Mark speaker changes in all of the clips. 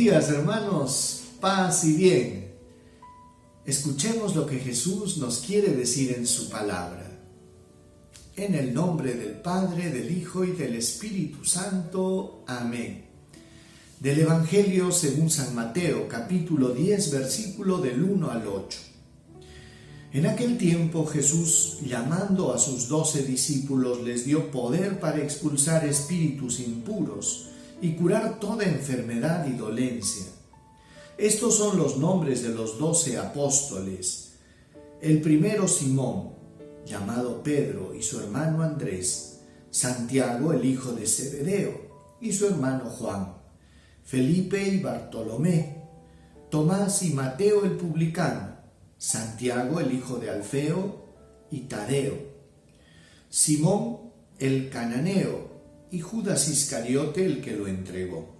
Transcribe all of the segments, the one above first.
Speaker 1: Días hermanos, paz y bien. Escuchemos lo que Jesús nos quiere decir en su palabra. En el nombre del Padre, del Hijo y del Espíritu Santo. Amén. Del Evangelio según San Mateo, capítulo 10, versículo del 1 al 8. En aquel tiempo Jesús, llamando a sus doce discípulos, les dio poder para expulsar espíritus impuros y curar toda enfermedad y dolencia. Estos son los nombres de los doce apóstoles. El primero Simón, llamado Pedro, y su hermano Andrés, Santiago el hijo de Zebedeo, y su hermano Juan, Felipe y Bartolomé, Tomás y Mateo el publicano, Santiago el hijo de Alfeo y Tadeo, Simón el cananeo y Judas Iscariote el que lo entregó.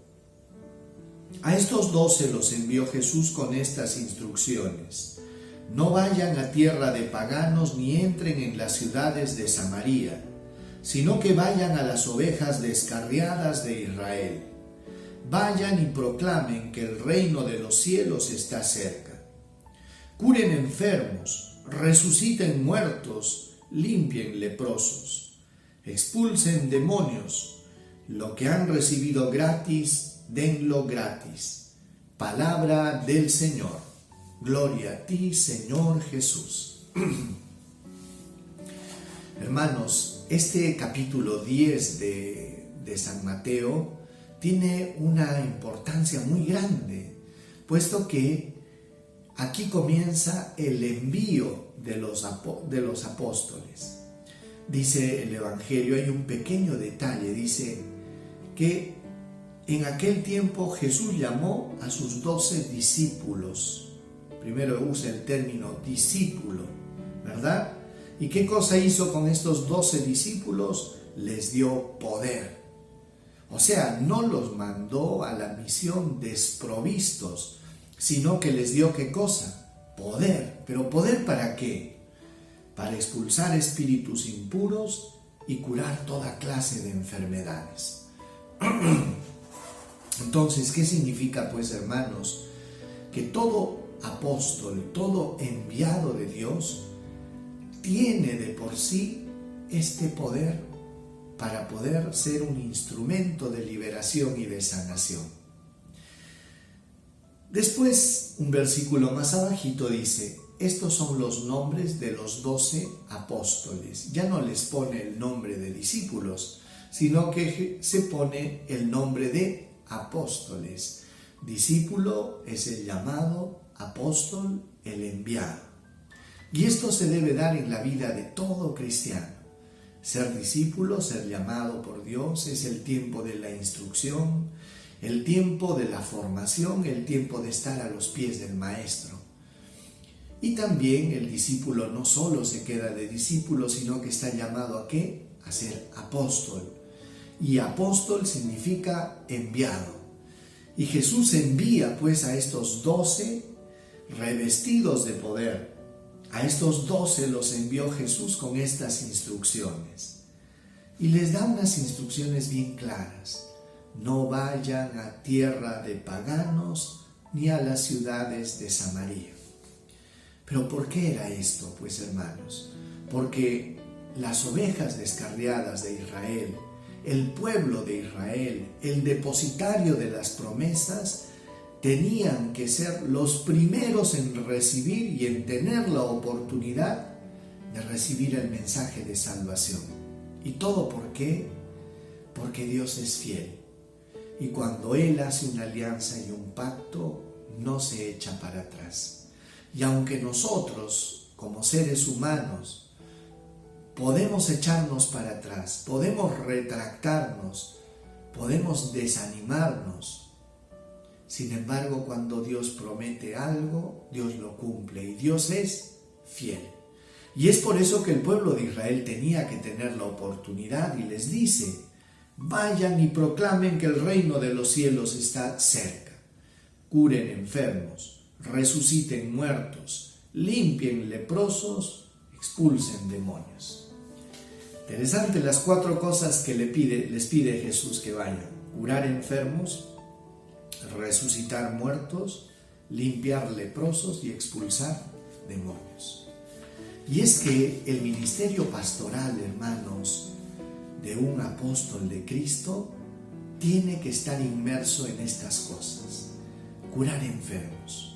Speaker 1: A estos doce los envió Jesús con estas instrucciones. No vayan a tierra de paganos ni entren en las ciudades de Samaria, sino que vayan a las ovejas descarriadas de Israel. Vayan y proclamen que el reino de los cielos está cerca curen enfermos, resuciten muertos, limpien leprosos, expulsen demonios, lo que han recibido gratis, denlo gratis. Palabra del Señor. Gloria a ti, Señor Jesús. Hermanos, este capítulo 10 de, de San Mateo tiene una importancia muy grande, puesto que Aquí comienza el envío de los, de los apóstoles. Dice el Evangelio, hay un pequeño detalle, dice que en aquel tiempo Jesús llamó a sus doce discípulos. Primero usa el término discípulo, ¿verdad? ¿Y qué cosa hizo con estos doce discípulos? Les dio poder. O sea, no los mandó a la misión desprovistos, sino que les dio qué cosa? Poder. ¿Pero poder para qué? Para expulsar espíritus impuros y curar toda clase de enfermedades. Entonces, ¿qué significa pues, hermanos? Que todo apóstol, todo enviado de Dios, tiene de por sí este poder para poder ser un instrumento de liberación y de sanación. Después, un versículo más abajito dice, estos son los nombres de los doce apóstoles. Ya no les pone el nombre de discípulos, sino que se pone el nombre de apóstoles. Discípulo es el llamado, apóstol el enviado. Y esto se debe dar en la vida de todo cristiano. Ser discípulo, ser llamado por Dios, es el tiempo de la instrucción, el tiempo de la formación, el tiempo de estar a los pies del maestro. Y también el discípulo no solo se queda de discípulo, sino que está llamado a qué? A ser apóstol. Y apóstol significa enviado. Y Jesús envía pues a estos doce revestidos de poder. A estos doce los envió Jesús con estas instrucciones. Y les da unas instrucciones bien claras no vayan a tierra de paganos ni a las ciudades de Samaria. Pero ¿por qué era esto, pues hermanos? Porque las ovejas descarriadas de Israel, el pueblo de Israel, el depositario de las promesas, tenían que ser los primeros en recibir y en tener la oportunidad de recibir el mensaje de salvación. ¿Y todo por qué? Porque Dios es fiel y cuando Él hace una alianza y un pacto, no se echa para atrás. Y aunque nosotros, como seres humanos, podemos echarnos para atrás, podemos retractarnos, podemos desanimarnos, sin embargo, cuando Dios promete algo, Dios lo cumple y Dios es fiel. Y es por eso que el pueblo de Israel tenía que tener la oportunidad y les dice, Vayan y proclamen que el reino de los cielos está cerca. Curen enfermos, resuciten muertos, limpien leprosos, expulsen demonios. Interesante las cuatro cosas que les pide Jesús que vayan. Curar enfermos, resucitar muertos, limpiar leprosos y expulsar demonios. Y es que el ministerio pastoral, hermanos, de un apóstol de Cristo, tiene que estar inmerso en estas cosas. Curar enfermos,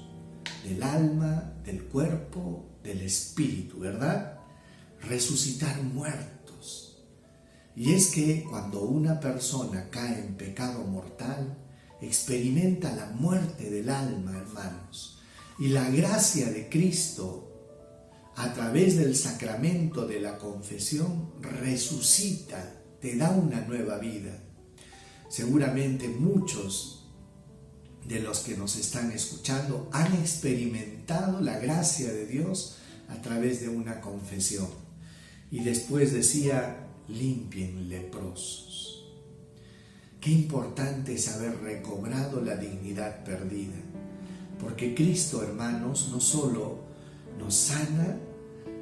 Speaker 1: del alma, del cuerpo, del espíritu, ¿verdad? Resucitar muertos. Y es que cuando una persona cae en pecado mortal, experimenta la muerte del alma, hermanos. Y la gracia de Cristo, a través del sacramento de la confesión, resucita, te da una nueva vida. Seguramente muchos de los que nos están escuchando han experimentado la gracia de Dios a través de una confesión. Y después decía, limpien leprosos. Qué importante es haber recobrado la dignidad perdida. Porque Cristo, hermanos, no solo nos sana,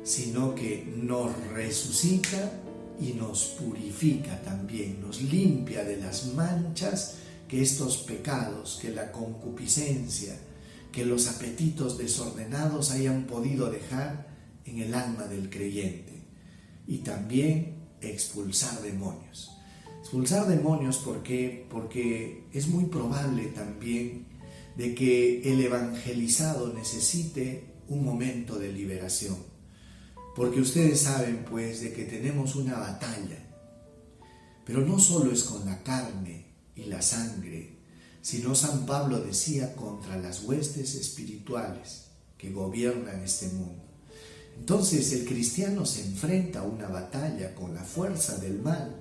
Speaker 1: sino que nos resucita y nos purifica también, nos limpia de las manchas que estos pecados, que la concupiscencia, que los apetitos desordenados hayan podido dejar en el alma del creyente. Y también expulsar demonios. Expulsar demonios porque, porque es muy probable también de que el evangelizado necesite un momento de liberación. Porque ustedes saben pues de que tenemos una batalla. Pero no solo es con la carne la sangre, sino San Pablo decía contra las huestes espirituales que gobiernan este mundo. Entonces el cristiano se enfrenta a una batalla con la fuerza del mal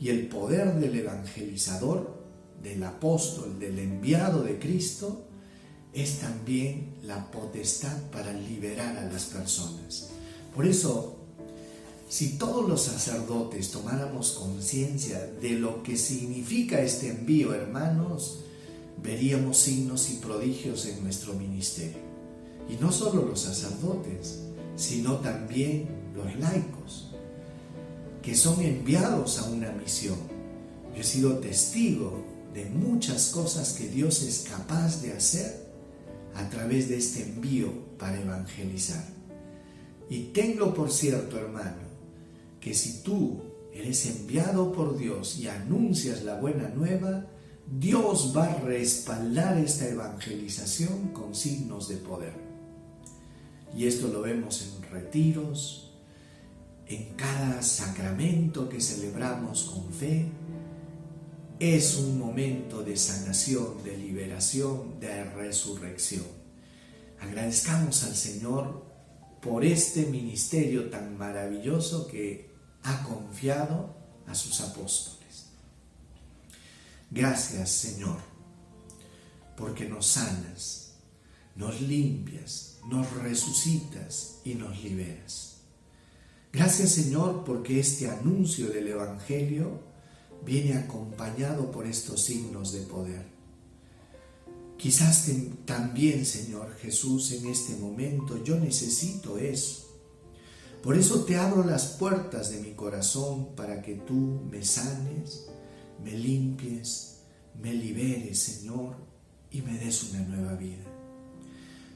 Speaker 1: y el poder del evangelizador, del apóstol, del enviado de Cristo, es también la potestad para liberar a las personas. Por eso, si todos los sacerdotes tomáramos conciencia de lo que significa este envío, hermanos, veríamos signos y prodigios en nuestro ministerio. Y no solo los sacerdotes, sino también los laicos, que son enviados a una misión. Yo he sido testigo de muchas cosas que Dios es capaz de hacer a través de este envío para evangelizar. Y tengo por cierto, hermano, que si tú eres enviado por Dios y anuncias la buena nueva, Dios va a respaldar esta evangelización con signos de poder. Y esto lo vemos en retiros, en cada sacramento que celebramos con fe. Es un momento de sanación, de liberación, de resurrección. Agradezcamos al Señor por este ministerio tan maravilloso que ha confiado a sus apóstoles. Gracias, Señor, porque nos sanas, nos limpias, nos resucitas y nos liberas. Gracias, Señor, porque este anuncio del Evangelio viene acompañado por estos signos de poder. Quizás también, Señor Jesús, en este momento yo necesito eso. Por eso te abro las puertas de mi corazón para que tú me sanes, me limpies, me liberes, Señor, y me des una nueva vida.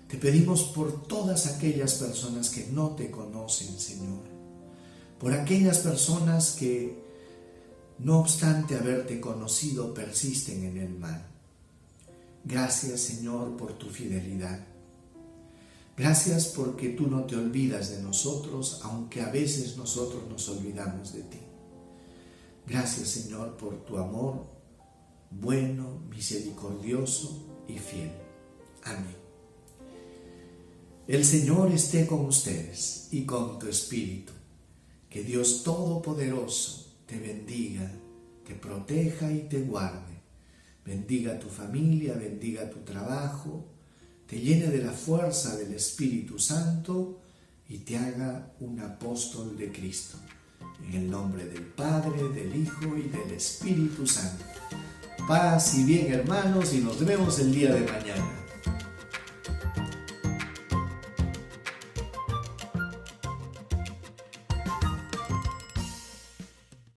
Speaker 1: Te pedimos por todas aquellas personas que no te conocen, Señor, por aquellas personas que, no obstante haberte conocido, persisten en el mal. Gracias, Señor, por tu fidelidad. Gracias porque tú no te olvidas de nosotros, aunque a veces nosotros nos olvidamos de ti. Gracias Señor por tu amor bueno, misericordioso y fiel. Amén. El Señor esté con ustedes y con tu espíritu. Que Dios Todopoderoso te bendiga, te proteja y te guarde. Bendiga tu familia, bendiga tu trabajo, te llene de la fuerza del Espíritu Santo y te haga un apóstol de Cristo. En el nombre del Padre, del Hijo y del Espíritu Santo. Paz y bien hermanos y nos vemos el día de mañana.